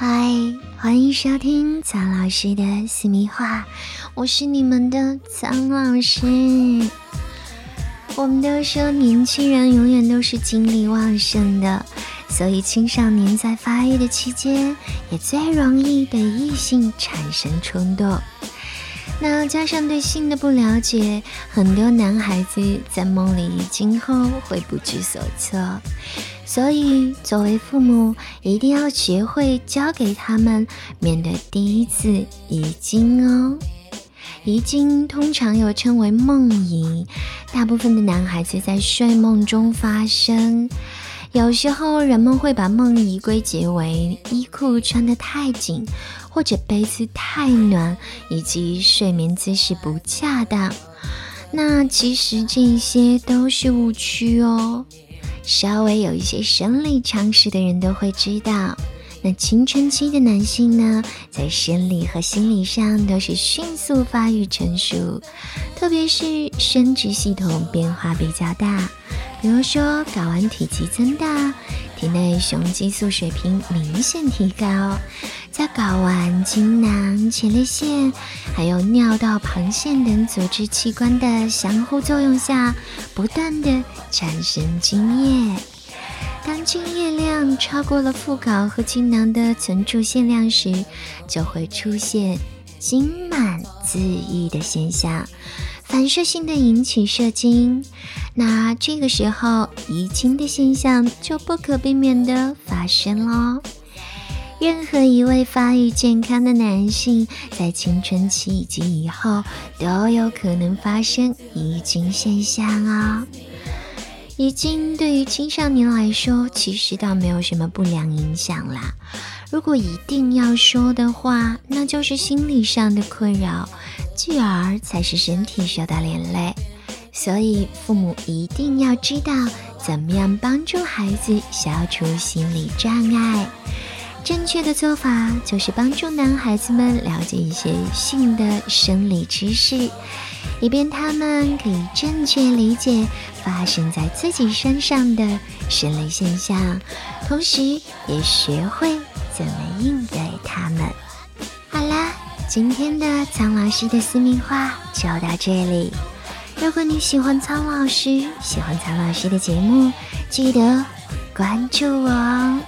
嗨，欢迎收听苍老师的私密话，我是你们的苍老师。我们都说年轻人永远都是精力旺盛的，所以青少年在发育的期间也最容易对异性产生冲动。那加上对性的不了解，很多男孩子在梦里遗精后会不知所措。所以，作为父母，一定要学会教给他们面对第一次遗精哦。遗精通常又称为梦遗，大部分的男孩子在睡梦中发生。有时候，人们会把梦遗归结为衣裤穿得太紧，或者被子太暖，以及睡眠姿势不恰当。那其实这些都是误区哦。稍微有一些生理常识的人都会知道，那青春期的男性呢，在生理和心理上都是迅速发育成熟，特别是生殖系统变化比较大，比如说睾丸体积增大。体内雄激素水平明显提高，在睾丸、精囊、前列腺，还有尿道旁腺等组织器官的相互作用下，不断的产生精液。当精液量超过了副睾和精囊的存储限量时，就会出现精满自溢的现象。反射性的引起射精，那这个时候遗精的现象就不可避免的发生了。任何一位发育健康的男性，在青春期以及以后都有可能发生遗精现象啊。遗精对于青少年来说，其实倒没有什么不良影响啦。如果一定要说的话，那就是心理上的困扰。继而才是身体受到连累，所以父母一定要知道怎么样帮助孩子消除心理障碍。正确的做法就是帮助男孩子们了解一些性的生理知识，以便他们可以正确理解发生在自己身上的生理现象，同时也学会怎么应对他们。好啦。今天的苍老师的私密话就到这里。如果你喜欢苍老师，喜欢苍老师的节目，记得关注我哦。